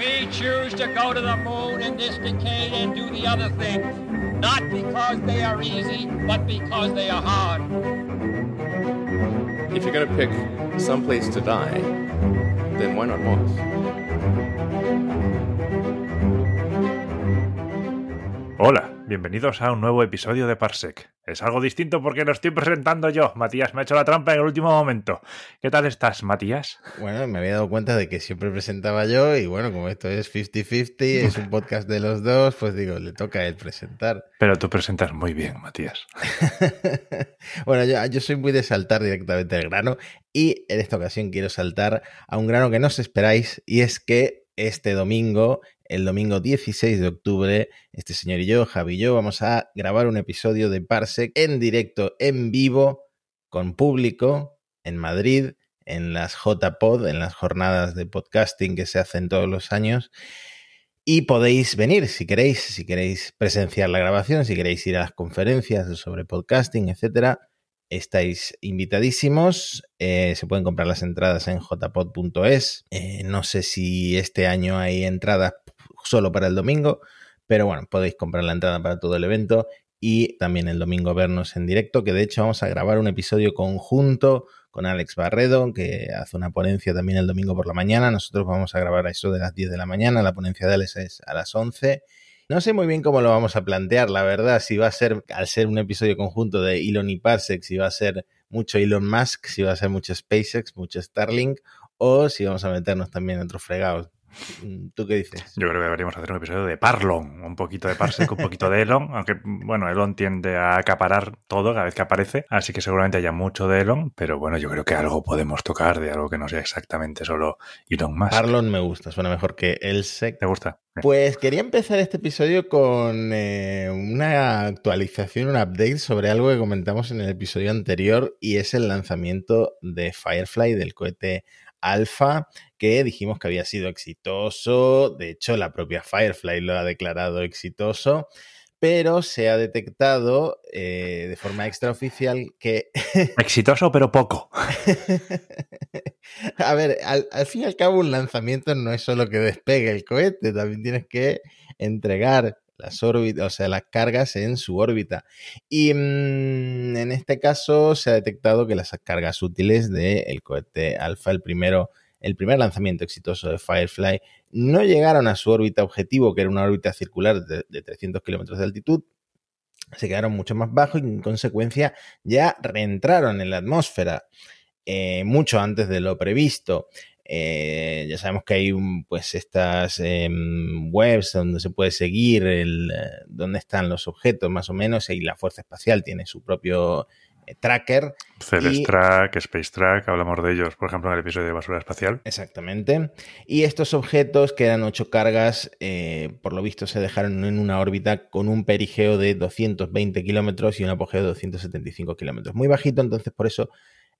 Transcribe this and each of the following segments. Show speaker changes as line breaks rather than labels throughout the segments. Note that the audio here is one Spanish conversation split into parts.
We choose to go to the moon in this decade and do the other things, not because they are easy, but because they are hard.
If you're going to pick some place to die, then why not Mars?
Hola, bienvenidos a un nuevo episodio de Parsec. Es algo distinto porque lo estoy presentando yo. Matías me ha hecho la trampa en el último momento. ¿Qué tal estás, Matías?
Bueno, me había dado cuenta de que siempre presentaba yo y bueno, como esto es 50-50, es un podcast de los dos, pues digo, le toca a él presentar.
Pero tú presentas muy bien, Matías.
bueno, yo, yo soy muy de saltar directamente al grano y en esta ocasión quiero saltar a un grano que no os esperáis y es que este domingo el domingo 16 de octubre, este señor y yo, Javi y yo, vamos a grabar un episodio de Parsec en directo, en vivo, con público, en Madrid, en las JPod, en las jornadas de podcasting que se hacen todos los años. Y podéis venir si queréis, si queréis presenciar la grabación, si queréis ir a las conferencias sobre podcasting, etcétera. Estáis invitadísimos. Eh, se pueden comprar las entradas en jpod.es. Eh, no sé si este año hay entradas solo para el domingo, pero bueno, podéis comprar la entrada para todo el evento y también el domingo vernos en directo, que de hecho vamos a grabar un episodio conjunto con Alex Barredo, que hace una ponencia también el domingo por la mañana. Nosotros vamos a grabar a eso de las 10 de la mañana, la ponencia de Alex es a las 11. No sé muy bien cómo lo vamos a plantear, la verdad, si va a ser, al ser un episodio conjunto de Elon y Parsec, si va a ser mucho Elon Musk, si va a ser mucho SpaceX, mucho Starlink, o si vamos a meternos también en otros fregados. Mm, ¿Tú qué dices?
Yo creo que deberíamos hacer un episodio de Parlon, un poquito de Parsec, un poquito de Elon, aunque, bueno, Elon tiende a acaparar todo cada vez que aparece, así que seguramente haya mucho de Elon, pero bueno, yo creo que algo podemos tocar de algo que no sea exactamente solo Elon Musk.
Parlon me gusta, suena mejor que Elsec.
¿Te gusta?
Pues quería empezar este episodio con eh, una actualización, un update sobre algo que comentamos en el episodio anterior y es el lanzamiento de Firefly del cohete Alpha, que dijimos que había sido exitoso. De hecho, la propia Firefly lo ha declarado exitoso. Pero se ha detectado eh, de forma extraoficial que.
Exitoso, pero poco.
a ver, al, al, fin y al cabo, un lanzamiento no es solo que despegue el cohete, también tienes que entregar las órbitas, o sea, las cargas en su órbita. Y mmm, en este caso se ha detectado que las cargas útiles del cohete Alpha, el primero, el primer lanzamiento exitoso de Firefly, no llegaron a su órbita objetivo, que era una órbita circular de, de 300 kilómetros de altitud. Se quedaron mucho más bajos y en consecuencia ya reentraron en la atmósfera. Eh, mucho antes de lo previsto. Eh, ya sabemos que hay pues estas eh, webs donde se puede seguir el, eh, dónde están los objetos más o menos y la Fuerza Espacial tiene su propio eh, tracker.
Celestrak, Space Track, hablamos de ellos, por ejemplo, en el episodio de basura espacial.
Exactamente. Y estos objetos, que eran ocho cargas, eh, por lo visto se dejaron en una órbita con un perigeo de 220 kilómetros y un apogeo de 275 kilómetros. Muy bajito, entonces por eso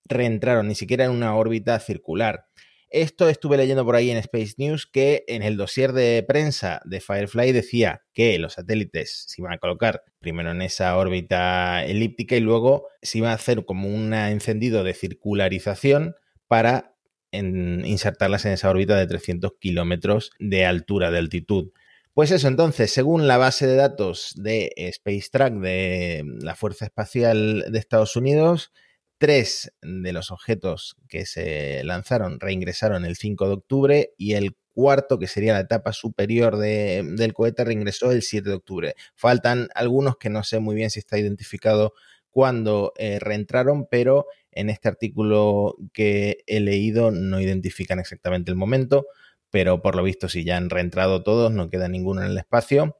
reentraron, ni siquiera en una órbita circular. Esto estuve leyendo por ahí en Space News que en el dossier de prensa de Firefly decía que los satélites se iban a colocar primero en esa órbita elíptica y luego se iba a hacer como un encendido de circularización para insertarlas en esa órbita de 300 kilómetros de altura, de altitud. Pues eso, entonces, según la base de datos de Space Track de la Fuerza Espacial de Estados Unidos, Tres de los objetos que se lanzaron reingresaron el 5 de octubre y el cuarto, que sería la etapa superior de, del cohete, reingresó el 7 de octubre. Faltan algunos que no sé muy bien si está identificado cuándo eh, reentraron, pero en este artículo que he leído no identifican exactamente el momento, pero por lo visto si ya han reentrado todos, no queda ninguno en el espacio.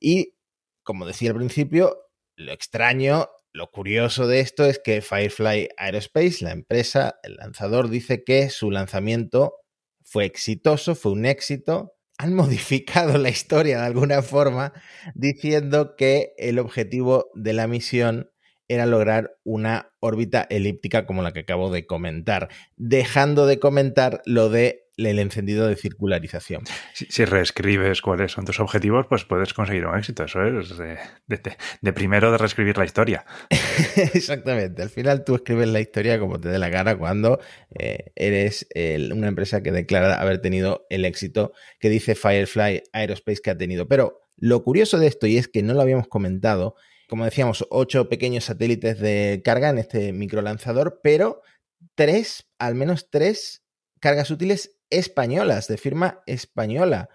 Y como decía al principio, lo extraño lo curioso de esto es que Firefly Aerospace, la empresa, el lanzador, dice que su lanzamiento fue exitoso, fue un éxito. Han modificado la historia de alguna forma diciendo que el objetivo de la misión era lograr una órbita elíptica como la que acabo de comentar, dejando de comentar lo de el encendido de circularización.
Si, reescribes cuáles son tus objetivos, pues puedes conseguir un éxito. Eso es de, primero de reescribir la historia.
Exactamente. Al final tú escribes la historia como te dé la gana cuando eh, eres una empresa que declara haber tenido el éxito que dice Firefly Aerospace que ha tenido. Pero lo curioso de esto, y es que no lo habíamos comentado, como decíamos, ocho pequeños satélites de carga en este microlanzador, pero tres, al menos tres cargas útiles españolas, de firma española.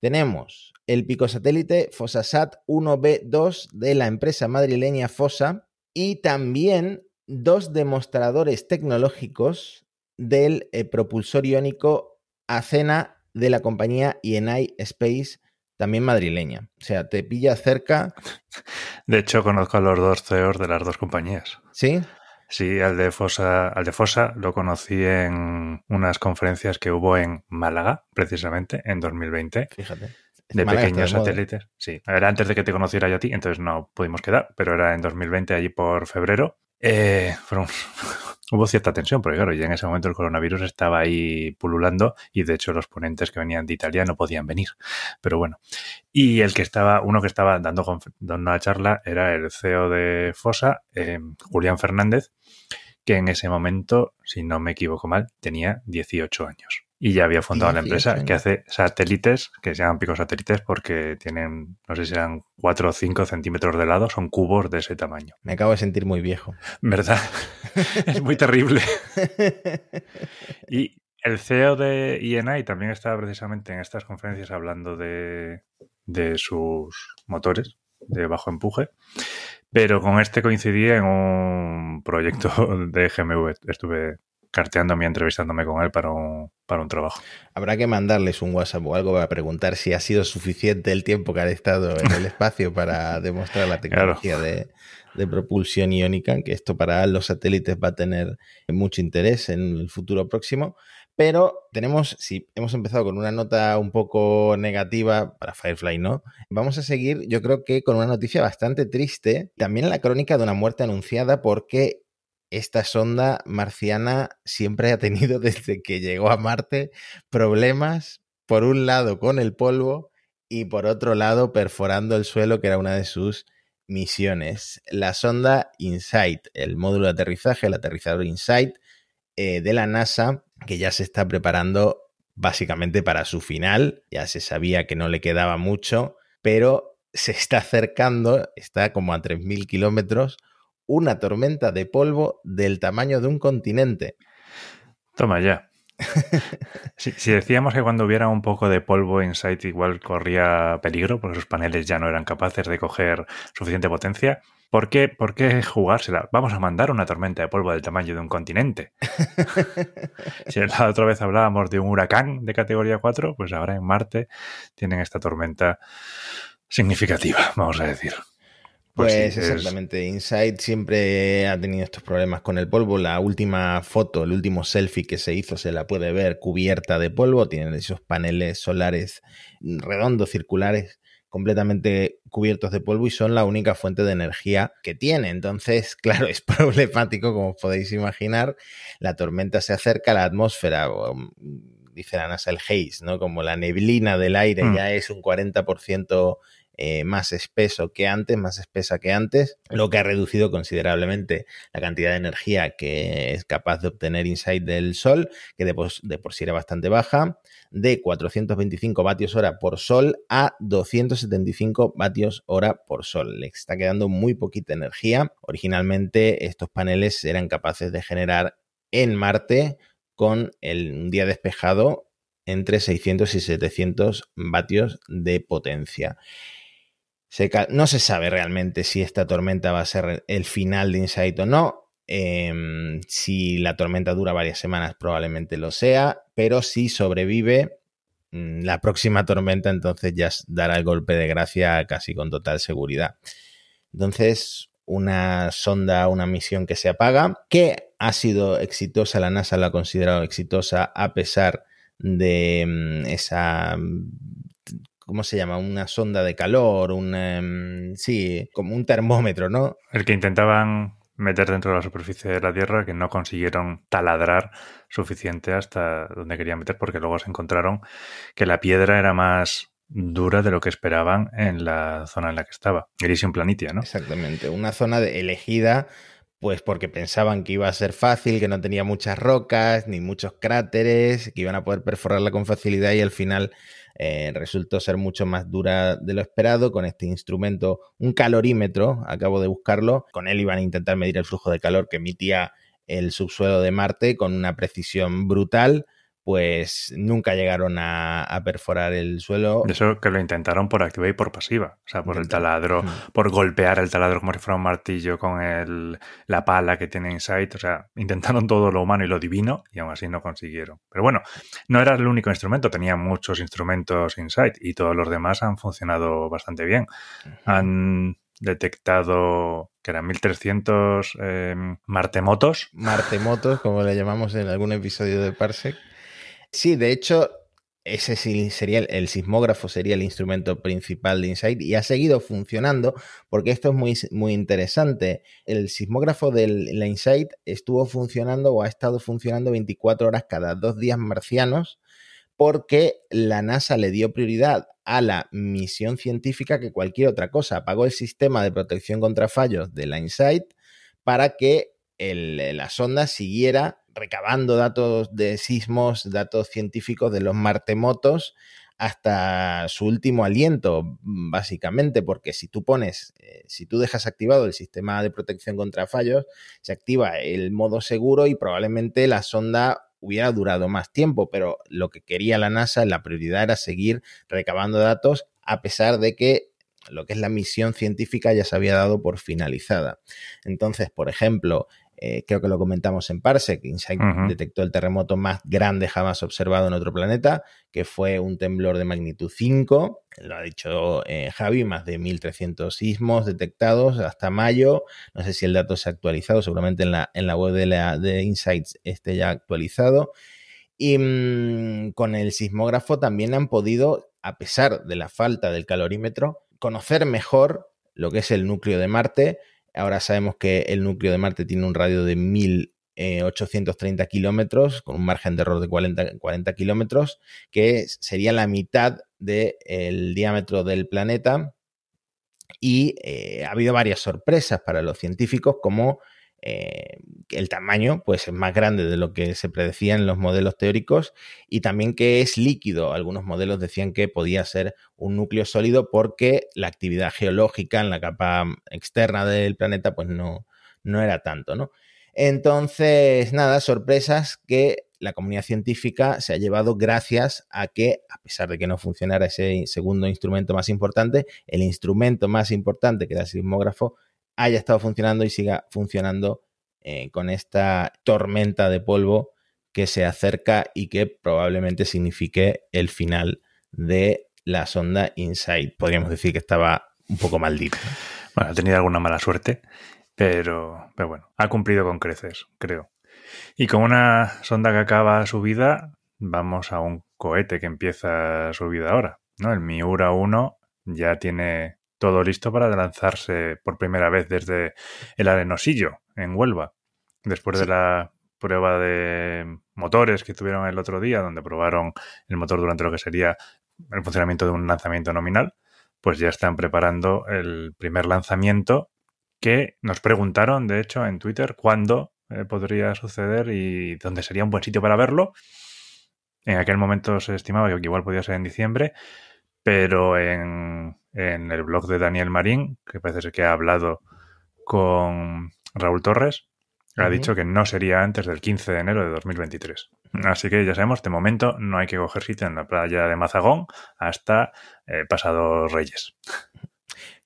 Tenemos el picosatélite Fosasat 1B2 de la empresa madrileña Fosa y también dos demostradores tecnológicos del eh, propulsor iónico Acena de la compañía INI Space, también madrileña. O sea, te pilla cerca.
De hecho, conozco a los dos CEOs de las dos compañías.
¿Sí?
Sí, al de Fosa, al de Fosa lo conocí en unas conferencias que hubo en Málaga, precisamente, en 2020.
Fíjate.
De pequeños satélites. Sí, era antes de que te conociera yo a ti, entonces no pudimos quedar, pero era en 2020, allí por febrero. Eh, hubo cierta tensión, porque claro, ya en ese momento el coronavirus estaba ahí pululando y de hecho los ponentes que venían de Italia no podían venir. Pero bueno, y el que estaba, uno que estaba dando, dando una charla era el CEO de FOSA, eh, Julián Fernández, que en ese momento, si no me equivoco mal, tenía 18 años y ya había fundado la empresa que hace satélites, que se llaman picosatélites porque tienen, no sé si eran 4 o 5 centímetros de lado, son cubos de ese tamaño.
Me acabo de sentir muy viejo.
¿Verdad? es muy terrible. y el CEO de INI también estaba precisamente en estas conferencias hablando de, de sus motores de bajo empuje, pero con este coincidía en un proyecto de GMV. Estuve carteándome y entrevistándome con él para un, para un trabajo.
Habrá que mandarles un WhatsApp o algo para preguntar si ha sido suficiente el tiempo que han estado en el espacio para demostrar la tecnología de, de, propulsión iónica, que esto para los satélites va a tener mucho interés en el futuro próximo. Pero tenemos, si hemos empezado con una nota un poco negativa para Firefly, ¿no? Vamos a seguir, yo creo que con una noticia bastante triste, también la crónica de una muerte anunciada porque esta sonda marciana siempre ha tenido desde que llegó a Marte problemas, por un lado con el polvo y por otro lado perforando el suelo, que era una de sus misiones. La sonda InSight, el módulo de aterrizaje, el aterrizador InSight eh, de la NASA, que ya se está preparando básicamente para su final, ya se sabía que no le quedaba mucho, pero se está acercando, está como a 3.000 kilómetros una tormenta de polvo del tamaño de un continente.
Toma ya. si, decíamos que cuando hubiera un poco de polvo en site igual corría peligro porque sus paneles ya no eran capaces de coger suficiente potencia, ¿por qué, ¿por qué jugársela? Vamos a mandar una tormenta de polvo del tamaño de un continente. si la otra vez hablábamos de un huracán de categoría 4, pues ahora en Marte tienen esta tormenta significativa, vamos a decir.
Pues, pues exactamente. Insight siempre ha tenido estos problemas con el polvo. La última foto, el último selfie que se hizo, se la puede ver cubierta de polvo. Tienen esos paneles solares redondos, circulares, completamente cubiertos de polvo y son la única fuente de energía que tiene. Entonces, claro, es problemático, como podéis imaginar. La tormenta se acerca, la atmósfera, dice la NASA, el haze, ¿no? Como la neblina del aire mm. ya es un 40% eh, más espeso que antes, más espesa que antes, lo que ha reducido considerablemente la cantidad de energía que es capaz de obtener Insight del Sol, que de por, sí era bastante baja, de 425 vatios hora por Sol a 275 vatios hora por Sol. Le está quedando muy poquita energía. Originalmente estos paneles eran capaces de generar en Marte con un día despejado entre 600 y 700 vatios de potencia no se sabe realmente si esta tormenta va a ser el final de Insight o no. Em, si la tormenta dura varias semanas, probablemente lo sea, pero si sobrevive mm, la próxima tormenta, entonces ya dará el golpe de gracia casi con total seguridad. Entonces, una sonda, una misión que se apaga, que ha sido exitosa, la NASA la ha considerado exitosa a pesar de mm, esa ¿cómo se llama? Una sonda de calor, un, em, sí, como un termómetro, ¿no?
El que intentaban meter dentro de la superficie de la Tierra que no consiguieron taladrar suficiente hasta donde querían meter porque luego se encontraron que la piedra era más dura de lo que esperaban en la zona en la que estaba. Elysium Planitia, ¿no?
Exactamente, una zona elegida pues porque pensaban que iba a ser fácil, que no tenía muchas rocas ni muchos cráteres, que iban a poder perforarla con facilidad y al final eh, resultó ser mucho más dura de lo esperado con este instrumento, un calorímetro, acabo de buscarlo, con él iban a intentar medir el flujo de calor que emitía el subsuelo de Marte con una precisión brutal pues nunca llegaron a, perforar el suelo.
Eso que lo intentaron por activa y por pasiva, o sea, por el taladro, por golpear el taladro como si fuera un martillo con el, la pala que tiene Insight, o sea, intentaron todo lo humano y lo divino y aún así no consiguieron. Pero bueno, no era el único instrumento, tenía muchos instrumentos Insight y todos los demás han funcionado bastante bien. Han detectado que eran 1300 eh, martemotos.
Martemotos, como le llamamos en algún episodio de Parsec. Sí, de hecho, ese sería el, sismógrafo sería el instrumento principal de Insight y ha seguido funcionando porque esto es muy, muy interesante. El sismógrafo de la Insight estuvo funcionando o ha estado funcionando 24 horas cada dos días marcianos porque la NASA le dio prioridad a la misión científica que cualquier otra cosa. Apagó el sistema de protección contra fallos de la Insight para que la sonda siguiera recabando datos de sismos, datos científicos de los martemotos hasta su último aliento, básicamente, porque si tú pones, eh, si tú dejas activado el sistema de protección contra fallos, se activa el modo seguro y probablemente la sonda hubiera durado más tiempo, pero lo que quería la NASA, la prioridad era seguir recabando datos a pesar de que lo que es la misión científica ya se había dado por finalizada. Entonces, por ejemplo, eh, creo que lo comentamos en Parsec, Insight detectó el terremoto más grande jamás observado en otro planeta, que fue un temblor de magnitud 5, lo ha dicho eh, Javi, más de 1.300 sismos detectados hasta mayo, no sé si el dato se ha actualizado, seguramente en la, en la web de, la, de Insights esté ya actualizado. Y mm, con el sismógrafo también han podido, a pesar de la falta del calorímetro, conocer mejor lo que es el núcleo de Marte, Ahora sabemos que el núcleo de Marte tiene un radio de 1830 kilómetros, con un margen de error de 40, kilómetros, que sería la mitad del diámetro del planeta. Y eh, ha habido varias sorpresas para los científicos, como eh, el tamaño pues es más grande de lo que se predecía en los modelos teóricos y también que es líquido. Algunos modelos decían que podía ser un núcleo sólido porque la actividad geológica en la capa externa del planeta pues no, no era tanto, ¿no? Entonces, nada, sorpresas que la comunidad científica se ha llevado gracias a que, a pesar de que no funcionara ese segundo instrumento más importante, el instrumento más importante, que era el sismógrafo, haya estado funcionando y siga funcionando eh, con esta tormenta de polvo que se acerca y que probablemente signifique el final de la sonda InSight. Podríamos decir que estaba un poco maldita.
Bueno, ha tenido alguna mala suerte, pero, pero bueno, ha cumplido con creces, creo. Y con una sonda que acaba su vida, vamos a un cohete que empieza su vida ahora. ¿no? El Miura 1 ya tiene todo listo para lanzarse por primera vez desde el Arenosillo, en Huelva, después de la prueba de motores que tuvieron el otro día, donde probaron el motor durante lo que sería el funcionamiento de un lanzamiento nominal, pues ya están preparando el primer lanzamiento que nos preguntaron, de hecho, en Twitter cuándo eh, podría suceder y dónde sería un buen sitio para verlo. En aquel momento se estimaba que igual podía ser en diciembre, pero en, el blog de Daniel Marín, que parece ser que ha hablado con Raúl Torres, ha dicho que no sería antes del 15 de enero de 2023. Así que ya sabemos, de momento no hay que coger sitio en la playa de Mazagón hasta eh, pasados Reyes.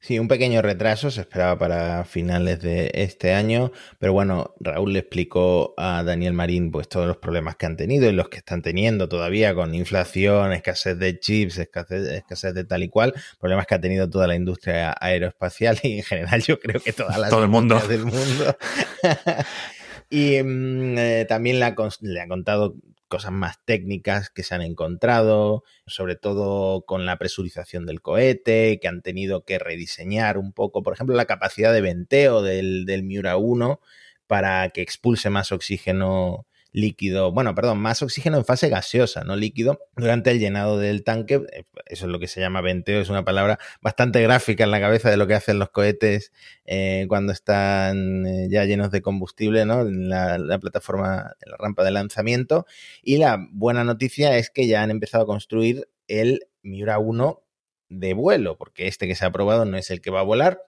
Sí, un pequeño retraso se esperaba para finales de este año, pero bueno, Raúl le explicó a Daniel Marín pues todos los problemas que han tenido y los que están teniendo todavía con inflación, escasez de chips, escasez, de tal y cual, problemas que ha tenido toda la industria aeroespacial y en general yo creo que toda la
Todo el mundo.
del mundo. y mm, eh, también le ha, le ha contado cosas más técnicas que se han encontrado, sobre todo con la presurización del cohete, que han tenido que rediseñar un poco, por ejemplo, la capacidad de venteo del, del Miura 1 para que expulse más oxígeno líquido, bueno, perdón, más oxígeno en fase gaseosa, no líquido, durante el llenado del tanque. Eh, eso es lo que se llama venteo, es una palabra bastante gráfica en la cabeza de lo que hacen los cohetes eh, cuando están eh, ya llenos de combustible, ¿no? En la, la, plataforma, en la rampa de lanzamiento. Y la buena noticia es que ya han empezado a construir el Miura 1 de vuelo, porque este que se ha aprobado no es el que va a volar.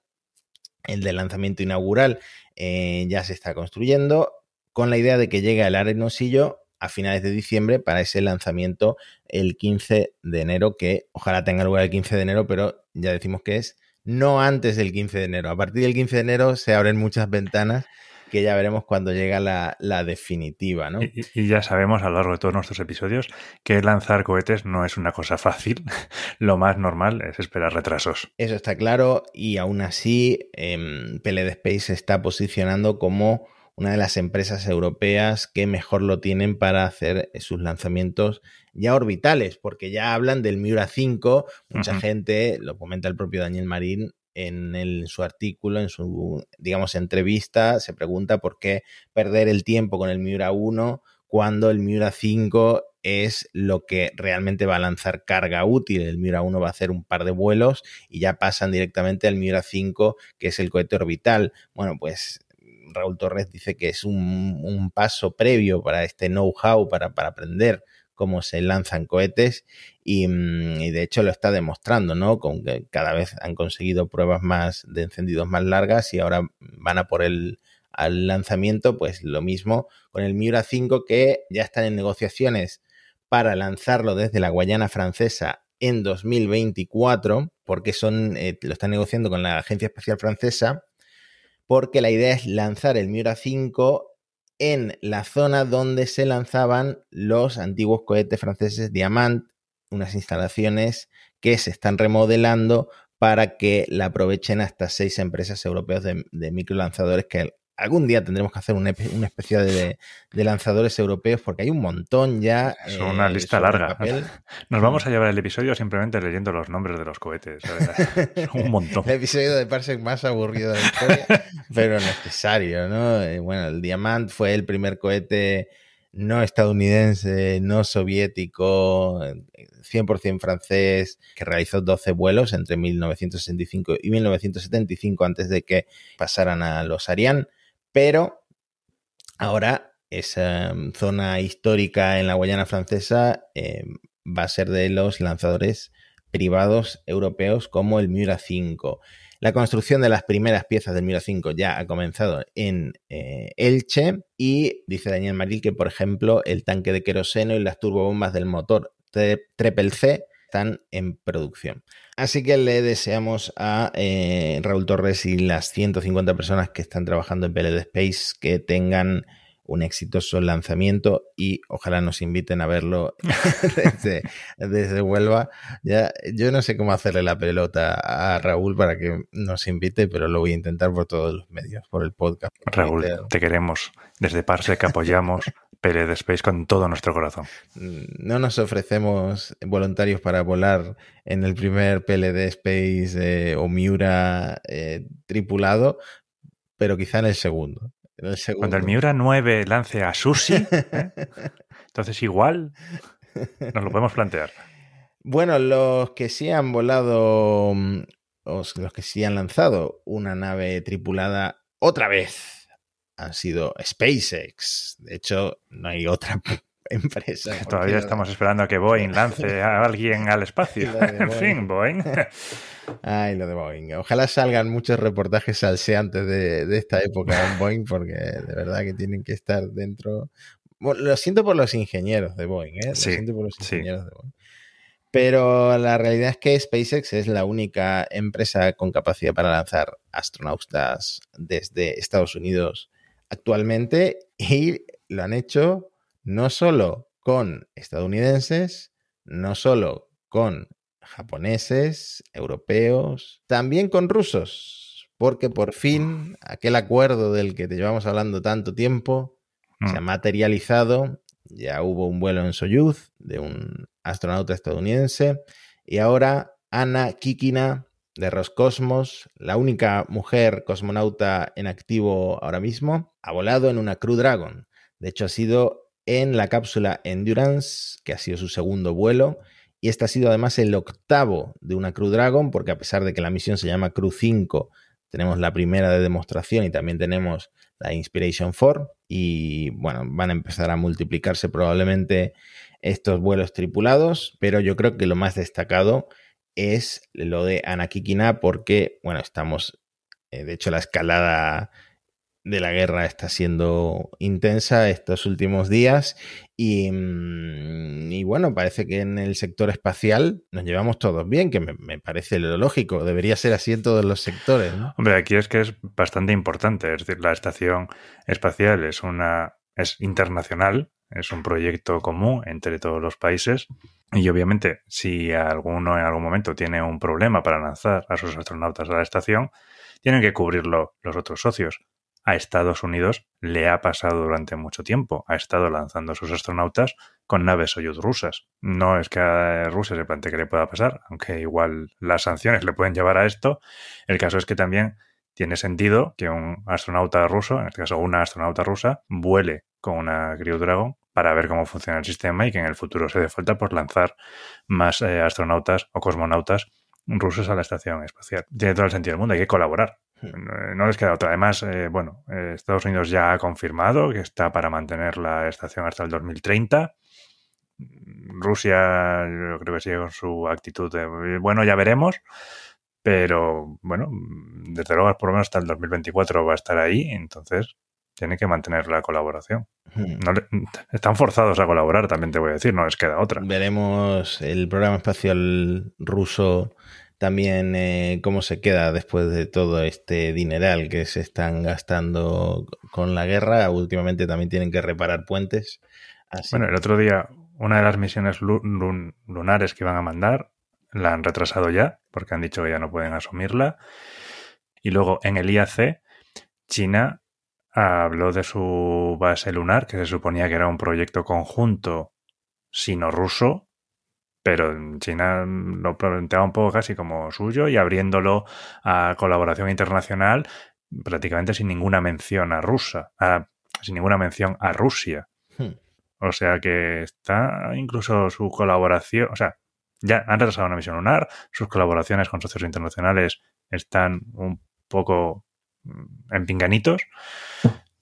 El de lanzamiento inaugural ya se está construyendo con la idea de que llegue al arenosillo a finales de diciembre para ese lanzamiento el 15 de enero, que ojalá tenga lugar el 15 de enero, pero ya decimos que es no antes del 15 de enero. A partir del 15 de enero se abren muchas ventanas que ya veremos cuando llega la, la definitiva, ¿no?
Y, y, ya sabemos a lo largo de todos nuestros episodios que lanzar cohetes no es una cosa fácil. lo más normal es esperar retrasos.
Eso está claro y aún así eh, PLD Space se está posicionando como una de las empresas europeas que mejor lo tienen para hacer sus lanzamientos ya orbitales, porque ya hablan del Miura 5, mucha uh -huh. gente, lo comenta el propio Daniel Marín en, el, en, su artículo, en su, digamos, entrevista, se pregunta por qué perder el tiempo con el Miura 1 cuando el Miura 5 es lo que realmente va a lanzar carga útil. El Miura 1 va a hacer un par de vuelos y ya pasan directamente al Miura 5, que es el cohete orbital. Bueno, pues Raúl Torres dice que es un, un paso previo para este know-how, para, para, aprender cómo se lanzan cohetes y, mm, y, de hecho lo está demostrando, ¿no? Con que cada vez han conseguido pruebas más de encendidos más largas y ahora van a por el al lanzamiento, pues lo mismo con el Miura 5 que ya están en negociaciones para lanzarlo desde la Guayana francesa en 2024, porque son, eh, lo están negociando con la Agencia Espacial Francesa porque la idea es lanzar el Miura 5 en la zona donde se lanzaban los antiguos cohetes franceses Diamant, unas instalaciones que se están remodelando para que la aprovechen hasta seis empresas europeas de, de microlanzadores que algún día tendremos que hacer una, una especie de, de, lanzadores europeos porque hay un montón ya.
Es una eh, lista larga. Papel. Nos vamos a llevar el episodio simplemente leyendo los nombres de los cohetes. un montón.
el episodio de Parsec más aburrido de la historia, pero necesario, ¿no? Eh, bueno, el Diamant fue el primer cohete no estadounidense, no soviético, 100% francés, que realizó 12 vuelos entre 1965 y 1975 antes de que pasaran a los Ariane pero ahora esa mm, zona histórica en la Guayana francesa eh, va a ser de los lanzadores privados europeos como el Miura 5. La construcción de las primeras piezas del Miura 5 ya ha comenzado en eh, Elche y dice Daniel Maril que, por ejemplo, el tanque de queroseno y las turbobombas del motor Triple C están en producción. Así que le deseamos a eh, Raúl Torres y las 150 personas que están trabajando en PLD Space que tengan un exitoso lanzamiento y ojalá nos inviten a verlo desde, desde, Huelva. Ya, yo no sé cómo hacerle la pelota a Raúl para que nos invite, pero lo voy a intentar por todos los medios, por el podcast.
Raúl, te queremos. Desde Parsec apoyamos PLD Space con todo nuestro corazón.
No nos ofrecemos voluntarios para volar en el primer PLD Space eh, o Miura eh, tripulado, pero quizá en el segundo. En el segundo.
Cuando el Miura 9 lance a Susi, ¿eh? entonces igual nos lo podemos plantear.
Bueno, los que sí han volado, los que sí han lanzado una nave tripulada otra vez han sido SpaceX. De hecho, no hay otra empresa.
Todavía estamos esperando a que Boeing lance a alguien al espacio. en fin, Boeing.
Ay, lo de Boeing. Ojalá salgan muchos reportajes salseantes de, de esta época en Boeing, porque de verdad que tienen que estar dentro. Bueno, lo siento por los ingenieros de Boeing, ¿eh? Lo
sí,
siento por los ingenieros sí. de Boeing. Pero la realidad es que SpaceX es la única empresa con capacidad para lanzar astronautas desde Estados Unidos actualmente y lo han hecho no solo con estadounidenses, no solo con japoneses, europeos, también con rusos, porque por fin aquel acuerdo del que te llevamos hablando tanto tiempo mm. se ha materializado Ya hubo un vuelo en Soyuz de un astronauta estadounidense. Y ahora Ana Kikina de Roscosmos, la única mujer cosmonauta en activo ahora mismo, ha volado en una Crew Dragon. De hecho, ha sido en la cápsula Endurance, que ha sido su segundo vuelo, y este ha sido además el octavo de una Crew Dragon, porque a pesar de que la misión se llama Crew 5, tenemos la primera de demostración y también tenemos la Inspiration 4, y bueno, van a empezar a multiplicarse probablemente estos vuelos tripulados, pero yo creo que lo más destacado es lo de Anakikina porque, bueno, estamos, eh, de hecho la escalada de la guerra está siendo intensa estos últimos días y, mm, y, bueno, parece que en el sector espacial nos llevamos todos bien, que me, parece lo lógico, debería ser así en todos los sectores.
Hombre, aquí es que es bastante importante, es decir, la estación espacial es una es internacional, es un proyecto común entre todos los países y obviamente si alguno en algún momento tiene un problema para lanzar a sus astronautas a la estación, tienen que cubrirlo los otros socios. A Estados Unidos le ha pasado durante mucho tiempo. Ha estado lanzando a sus astronautas con naves Soyuz rusas. No es que a Rusia se plantee que le pueda pasar, aunque igual las sanciones le pueden llevar a esto. El caso es que también tiene sentido que un astronauta ruso, en este caso una astronauta rusa, vuele con una Crew Dragon para ver cómo funciona el sistema y que en el futuro se dé falta por lanzar más eh, astronautas o cosmonautas rusos a la estación espacial. Tiene todo el sentido del mundo, hay que colaborar. No les queda otra. Además, eh, bueno, eh, Estados Unidos ya ha confirmado que está para mantener la estación hasta el 2030. Rusia, yo creo que sigue con su actitud de, bueno, ya veremos. Pero bueno, desde luego por lo menos hasta el 2024 va a estar ahí, entonces tiene que mantener la colaboración. Hmm. están forzados a colaborar, también te voy a decir, no les queda otra.
Veremos el programa espacial ruso también eh, cómo se queda después de todo este dineral que se están gastando con la guerra. Últimamente también tienen que reparar puentes.
Bueno, el otro día, una de las misiones lunares que iban a mandar la han retrasado ya, porque han dicho que ya no pueden asumirla. Y luego en el IAC, China habló de su base lunar, que se suponía que era un proyecto conjunto sino-ruso, pero China lo planteaba un poco casi como suyo y abriéndolo a colaboración internacional prácticamente sin ninguna mención a Rusia, sin ninguna mención a Rusia. Hmm. O sea que está incluso su colaboración, o sea, ya han retrasado una misión lunar, sus colaboraciones con socios internacionales están un poco en pinganitos.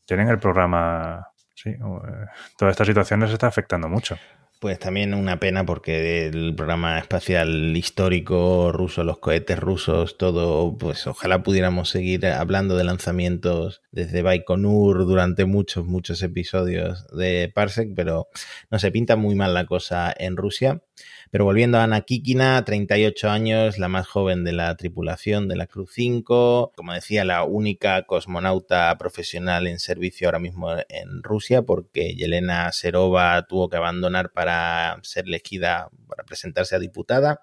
Tienen el programa, sí, eh, toda esta situación les está afectando mucho.
Pues también una pena porque el programa espacial histórico ruso, los cohetes rusos, todo, pues ojalá pudiéramos seguir hablando de lanzamientos desde Baikonur durante muchos, muchos episodios de Parsec, pero no se pinta muy mal la cosa en Rusia. Pero volviendo a Ana Kikina, 38 años, la más joven de la tripulación de la Cruz 5, como decía, la única cosmonauta profesional en servicio ahora mismo en Rusia, porque Yelena Serova tuvo que abandonar para ser elegida, para presentarse a diputada.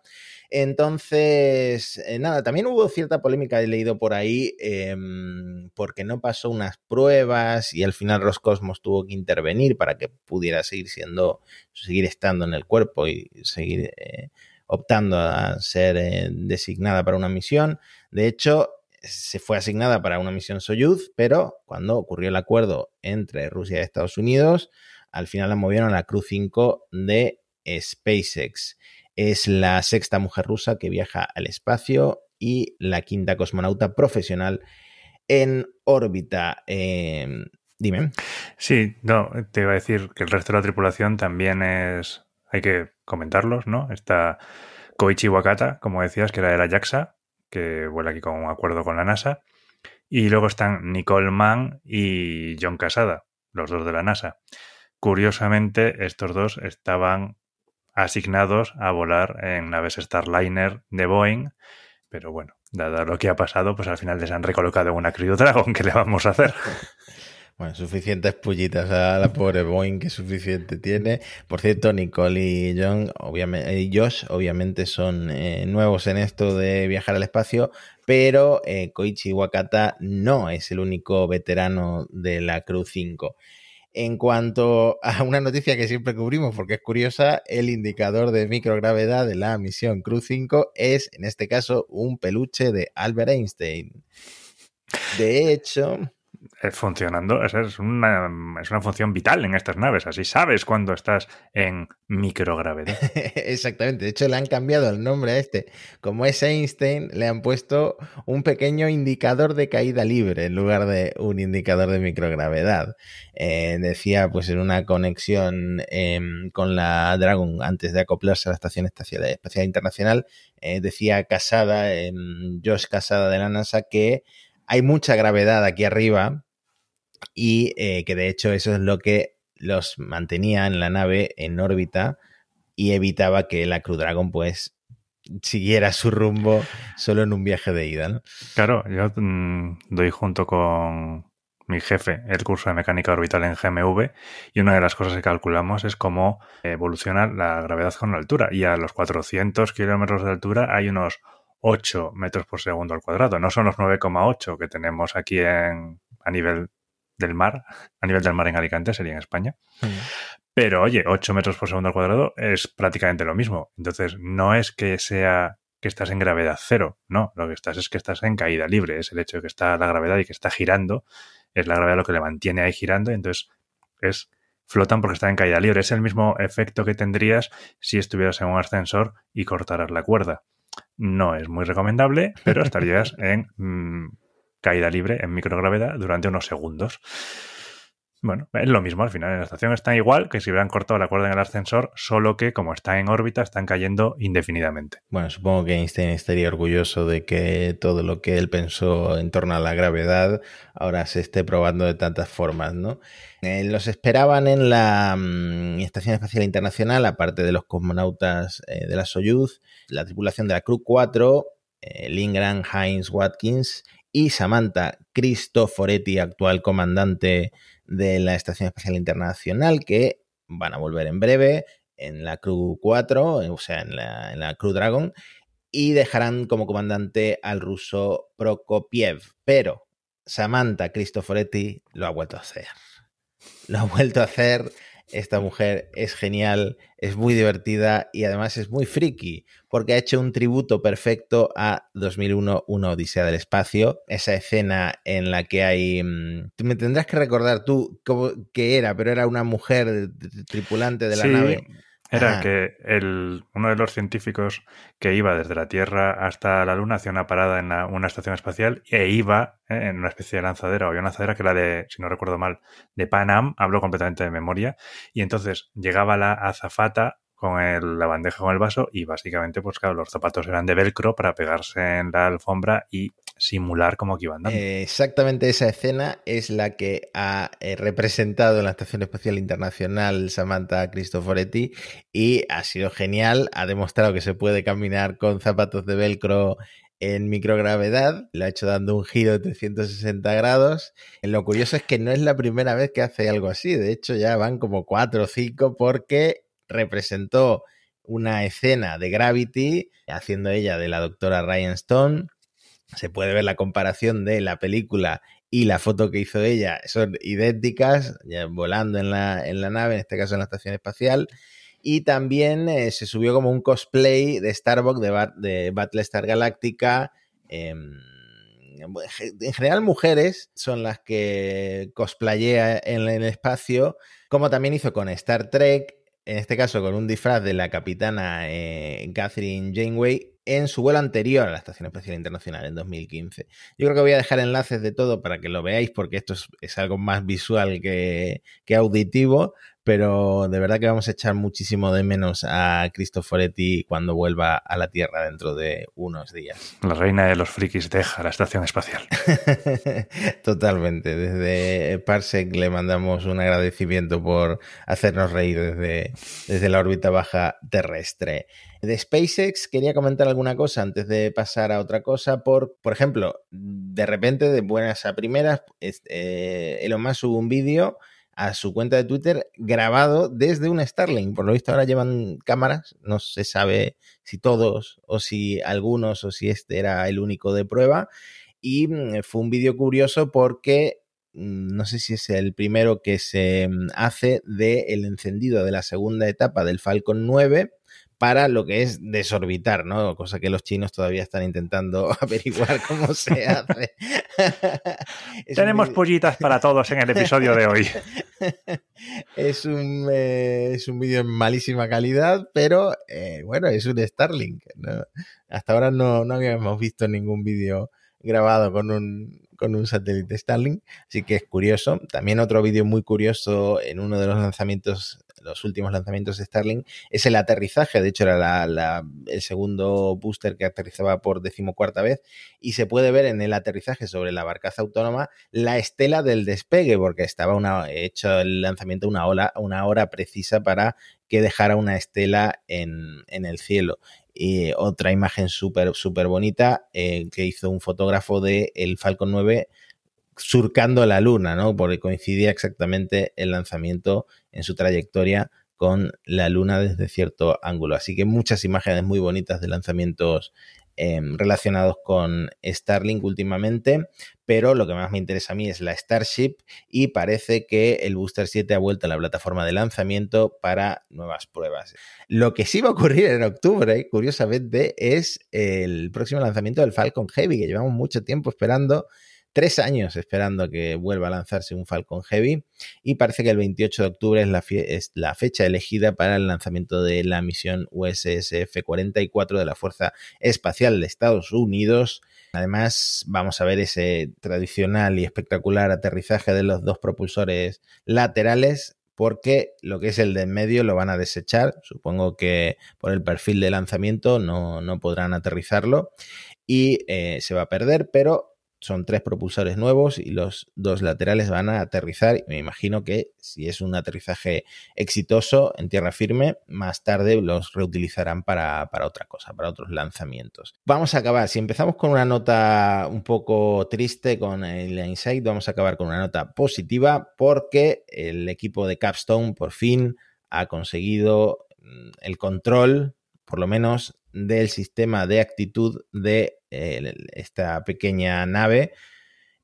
Entonces, eh, nada, también hubo cierta polémica, he leído por ahí, em, porque no pasó unas pruebas y al final Roscosmos tuvo que intervenir para que pudiera seguir siendo, seguir estando en el cuerpo y seguir eh, optando a ser eh, designada para una misión. De hecho, se fue asignada para una misión Soyuz, pero cuando ocurrió el acuerdo entre Rusia y Estados Unidos, al final la movieron a la Cruz 5 de SpaceX. Es la sexta mujer rusa que viaja al espacio y la quinta cosmonauta profesional en órbita. Em, dime.
Sí, no, te iba a decir que el resto de la tripulación también es. Hay que comentarlos, ¿no? Está Koichi Wakata, como decías, que era de la JAXA, que vuela aquí con un acuerdo con la NASA. Y luego están Nicole Mann y John Casada, los dos de la NASA. Curiosamente, estos dos estaban asignados a volar en naves Starliner de Boeing, pero bueno, dado lo que ha pasado, pues al final les han recolocado en una Crew Dragon, ¿qué le vamos a hacer?
Bueno, suficientes pullitas a la pobre Boeing que suficiente tiene. Por cierto, Nicole y John, obviamente, y Josh, obviamente son eh, nuevos en esto de viajar al espacio, pero eh, Koichi Wakata no es el único veterano de la Crew 5. En cuanto a una noticia que siempre cubrimos porque es curiosa, el indicador de microgravedad de la misión Crew 5 es, en este caso, un peluche de Albert Einstein. De hecho,
funcionando, es, una, es una función vital en estas naves, así sabes cuando estás en microgravedad.
Exactamente, de hecho le han cambiado el nombre a este. Como es Einstein, le han puesto un pequeño indicador de caída libre en lugar de un indicador de microgravedad. Eh, decía, pues en una conexión eh, con la Dragon antes de acoplarse a la Estación Espacial, Internacional, eh, decía Casada, Josh Casada de la NASA, que hay mucha gravedad aquí arriba y eh, que de hecho eso es lo que los mantenía en la nave en órbita y evitaba que la Crew Dragon pues siguiera su rumbo solo en un viaje de ida.
Claro, yo mm, doy junto con mi jefe el curso de mecánica orbital en GMV y una de las cosas que calculamos es cómo evoluciona la gravedad con la altura y a los 400 kilómetros de altura hay unos 8 metros por segundo al cuadrado. No son los 9,8 que tenemos aquí en, a nivel del mar. A nivel del mar en Alicante sería en España. Pero oye, 8 metros por segundo al cuadrado es prácticamente lo mismo. Entonces, no es que sea que estás en gravedad cero. No, lo que estás es que estás en caída libre. Es el hecho de que está la gravedad y que está girando. Es la gravedad lo que le mantiene ahí girando. entonces, es flotan porque están en caída libre. Es el mismo efecto que tendrías si estuvieras en un ascensor y cortaras la cuerda. No es muy recomendable, pero estarías en mm, caída libre, en microgravedad, durante unos segundos. Bueno, es lo mismo al final. En la estación está igual que si hubieran cortado la cuerda en el ascensor, solo que como está en órbita, están cayendo indefinidamente.
Bueno, supongo que Einstein estaría orgulloso de que todo lo que él pensó en torno a la gravedad ahora se esté probando de tantas formas, ¿no? Eh, los esperaban en la mm, Estación Espacial Internacional, aparte de los cosmonautas eh, de la Soyuz, la tripulación de la Crew 4, eh, Lindgren, Heinz, Watkins y Samantha Cristoforetti, actual comandante de la Estación Espacial Internacional, que van a volver en breve en la Crew 4, o sea, en la, en la Crew Dragon, y dejarán como comandante al ruso Prokopiev. Pero Samantha Cristoforetti lo ha vuelto a hacer. Lo ha vuelto a hacer esta mujer es genial, es muy divertida y además es muy friki, porque ha hecho un tributo perfecto a 2001, una Odisea del Espacio, esa escena en la que hay... Mm, me tendrás que recordar tú cómo, qué era, pero era una mujer tripulante de la nave.
Era que el, uno de los científicos que iba desde la Tierra hasta la Luna hacía una parada en una estación espacial e iba eh, en una especie de lanzadera, o había una lanzadera que era de, si no recuerdo mal, de Panam, hablo completamente de memoria, y entonces llegaba la azafata con la bandeja con el vaso y básicamente, pues claro, los zapatos eran de velcro para pegarse en la alfombra y simular como que iban dando.
exactamente esa escena es la que ha eh, representado en la Estación Espacial Internacional Samantha Cristoforetti y ha sido genial, ha demostrado que se puede caminar con zapatos de velcro en microgravedad, lo ha hecho dando un giro de 360 grados. Lo curioso es que no es la primera vez que hace algo así, de hecho ya van como cuatro o cinco porque representó una escena de Gravity, haciendo ella de la doctora Ryan Stone. Se puede ver la comparación de la película y la foto que hizo ella, son idénticas, volando en la, en la, nave, en este caso en la estación espacial. Y también eh, se subió como un cosplay de Starbucks de, de Battlestar Galactica. Em, en general, mujeres son las que cosplayea en el espacio, como también hizo con Star Trek en este caso con un disfraz de la capitana eh, Catherine Janeway en su vuelo anterior a la Estación Espacial Internacional en 2015. Yo creo que voy a dejar enlaces de todo para que lo veáis porque esto es, algo más visual que, que, auditivo, pero de verdad que vamos a echar muchísimo de menos a Cristoforetti cuando vuelva a la Tierra dentro de unos días.
La reina de los frikis deja la estación espacial.
Totalmente. Desde Parsec le mandamos un agradecimiento por hacernos reír desde, desde la órbita baja terrestre. De SpaceX quería comentar alguna cosa antes de pasar a otra cosa. Por, por ejemplo, de repente, de buenas a primeras, este, Elon Musk subió un vídeo a su cuenta de Twitter grabado desde un Starlink. Por lo visto ahora llevan cámaras, no se sabe si todos o si algunos o si este era el único de prueba. Y mm, fue un vídeo curioso porque mm, no sé si es el primero que se mm, hace del el encendido de la segunda etapa del Falcon 9 para lo que es desorbitar, ¿no? Cosa que los chinos todavía están intentando averiguar cómo se hace.
Tenemos pollitas para todos en el episodio de hoy.
es un, eh, es un vídeo en malísima calidad, pero eh, bueno, es un Starlink. Hasta ahora no, no habíamos visto ningún vídeo grabado con un, con un satélite Starlink, así que es curioso. También otro vídeo muy curioso en uno de los lanzamientos los últimos lanzamientos de Starlink, es el aterrizaje. De hecho, era el segundo booster que aterrizaba por decimocuarta vez. Y se puede ver en el aterrizaje sobre la barcaza autónoma la estela del despegue, porque estaba una, hecho el lanzamiento una hora, una hora precisa para que dejara una estela en, el cielo. Y otra imagen súper, súper bonita eh, que hizo un fotógrafo del el Falcon 9 surcando la luna, ¿no? Porque coincidía exactamente el lanzamiento en su trayectoria con la luna desde cierto ángulo. Así que muchas imágenes muy bonitas de lanzamientos em, relacionados con Starlink últimamente, pero lo que más me interesa a mí es la Starship y parece que el Booster 7 ha vuelto a la plataforma de lanzamiento para nuevas pruebas. Lo que sí va a ocurrir en octubre, curiosamente, es el próximo lanzamiento del Falcon Heavy, que llevamos mucho tiempo esperando tres años esperando que vuelva a lanzarse un Falcon Heavy y parece que el 28 de octubre es la, fecha elegida para el lanzamiento de la misión USSF 44 de la Fuerza Espacial de Estados Unidos. Además, vamos a ver ese tradicional y espectacular aterrizaje de los dos propulsores laterales porque lo que es el de en medio lo van a desechar. Supongo que por el perfil de lanzamiento no, no podrán aterrizarlo y eh, se va a perder, pero son tres propulsores nuevos y los dos laterales van a aterrizar. Me imagino que si es un aterrizaje exitoso en tierra firme, más tarde los reutilizarán para, otra cosa, para otros lanzamientos. Vamos a acabar, si empezamos con una nota un poco triste con el Insight, vamos a acabar con una nota positiva porque el equipo de Capstone por fin ha conseguido mm, el control, por lo menos, del sistema de actitud de esta pequeña nave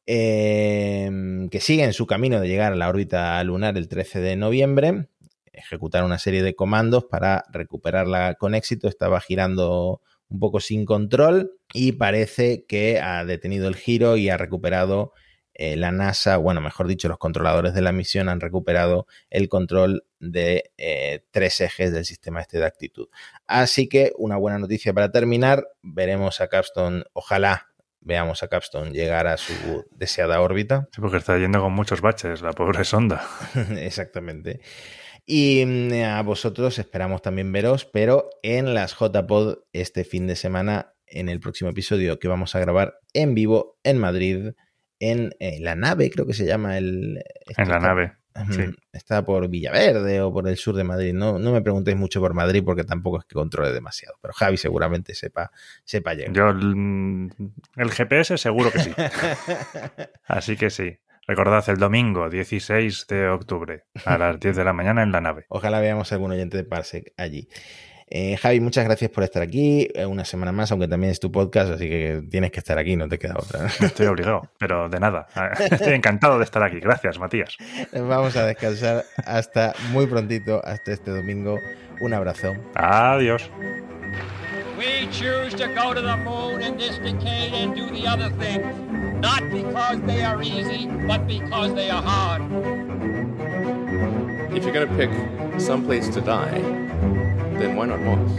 em, que sigue en su camino de llegar a la órbita lunar el 13 de noviembre, ejecutar una serie de comandos para recuperarla con éxito. Estaba girando un poco sin control y parece que ha detenido el giro y ha recuperado eh, la NASA, bueno, mejor dicho, los controladores de la misión han recuperado el control de eh, tres ejes del sistema este de actitud. Así que una buena noticia para terminar, veremos a Capstone, ojalá veamos a Capstone llegar a su deseada órbita.
Sí, porque está yendo con muchos baches, la pobre sonda.
Exactamente. Y mm, a vosotros esperamos también veros, pero en las JPod este fin de semana, en el próximo episodio que vamos a grabar en vivo en Madrid en eh, la nave, creo que se llama el...
En la nave. Sí.
Está por Villaverde o por el sur de Madrid. No, no me preguntéis mucho por Madrid porque tampoco es que controle demasiado. Pero Javi seguramente sepa, sepa llegar.
Yo el, GPS seguro que sí. Así que sí. Recordad el domingo 16 de octubre a las 10 de la mañana en la nave.
Ojalá veamos algún oyente de Parsec allí. Eh, Javi, muchas gracias por estar aquí eh, una semana más, aunque también es tu podcast, así que tienes que estar aquí, no te queda otra.
Estoy obligado, pero de nada. Estoy encantado de estar aquí. Gracias, Matías.
Vamos a descansar hasta muy prontito, hasta este domingo. Un abrazo.
Adiós.
We choose to go to the moon in this decade and do the other things, not because they are easy, but because they are hard.
If you're going to pick some place to die, de Bueno Hermoso.